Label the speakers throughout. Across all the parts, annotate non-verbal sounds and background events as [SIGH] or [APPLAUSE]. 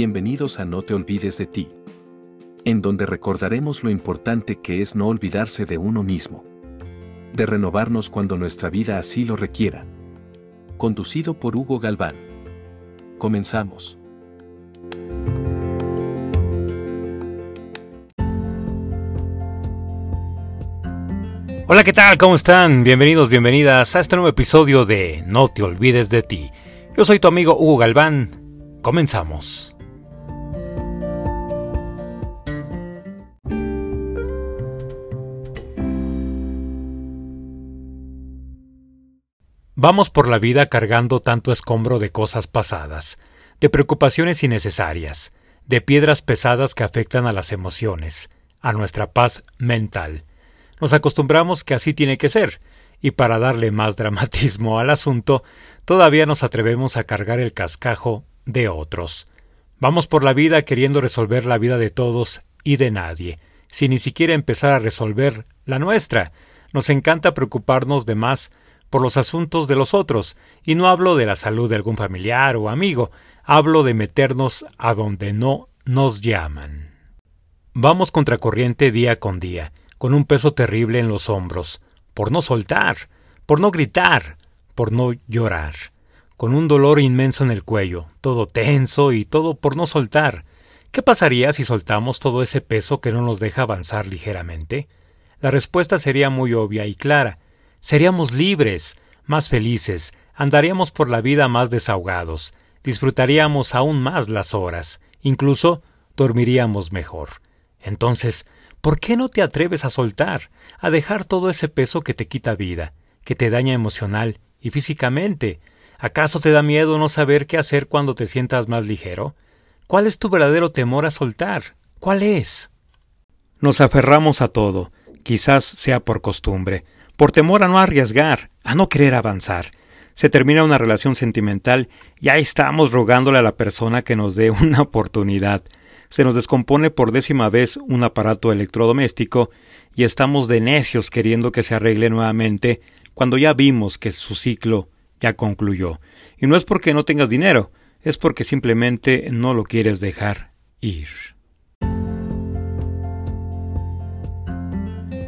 Speaker 1: Bienvenidos a No te olvides de ti, en donde recordaremos lo importante que es no olvidarse de uno mismo, de renovarnos cuando nuestra vida así lo requiera. Conducido por Hugo Galván. Comenzamos.
Speaker 2: Hola, ¿qué tal? ¿Cómo están? Bienvenidos, bienvenidas a este nuevo episodio de No te olvides de ti. Yo soy tu amigo Hugo Galván. Comenzamos. Vamos por la vida cargando tanto escombro de cosas pasadas, de preocupaciones innecesarias, de piedras pesadas que afectan a las emociones, a nuestra paz mental nos acostumbramos que así tiene que ser, y para darle más [LAUGHS] dramatismo al asunto, todavía nos atrevemos a cargar el cascajo de otros. Vamos por la vida queriendo resolver la vida de todos y de nadie, sin ni siquiera empezar a resolver la nuestra. Nos encanta preocuparnos de más por los asuntos de los otros, y no hablo de la salud de algún familiar o amigo, hablo de meternos a donde no nos llaman. Vamos contracorriente día con día, con un peso terrible en los hombros, por no soltar, por no gritar, por no llorar, con un dolor inmenso en el cuello, todo tenso y todo por no soltar. ¿Qué pasaría si soltamos todo ese peso que no nos deja avanzar ligeramente? La respuesta sería muy obvia y clara. Seríamos libres, más felices, andaríamos por la vida más desahogados, disfrutaríamos aún más las horas, incluso dormiríamos mejor. Entonces, ¿Por qué no te atreves a soltar, a dejar todo ese peso que te quita vida, que te daña emocional y físicamente? ¿Acaso te da miedo no saber qué hacer cuando te sientas más ligero? ¿Cuál es tu verdadero temor a soltar? ¿Cuál es? Nos aferramos a todo, quizás sea por costumbre, por temor a no arriesgar, a no querer avanzar. Se termina una relación sentimental y ahí estamos rogándole a la persona que nos dé [LAUGHS] una oportunidad se nos descompone por décima vez un aparato electrodoméstico y estamos de necios queriendo que se arregle nuevamente cuando ya vimos que su ciclo ya concluyó. Y no es porque no tengas dinero, es porque simplemente no lo quieres dejar ir.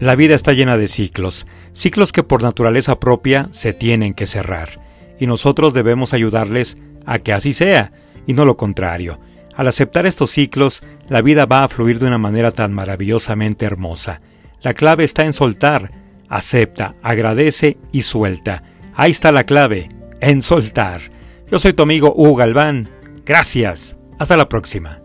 Speaker 2: La vida está llena de ciclos, ciclos que por naturaleza propia se tienen que cerrar, y nosotros debemos ayudarles a que así sea, y no lo contrario. Al aceptar estos ciclos, la vida va a fluir de una manera tan maravillosamente hermosa. La clave está en soltar, acepta, agradece y suelta. Ahí está la clave, en soltar. Yo soy tu amigo Hugo Galván. Gracias. Hasta la próxima.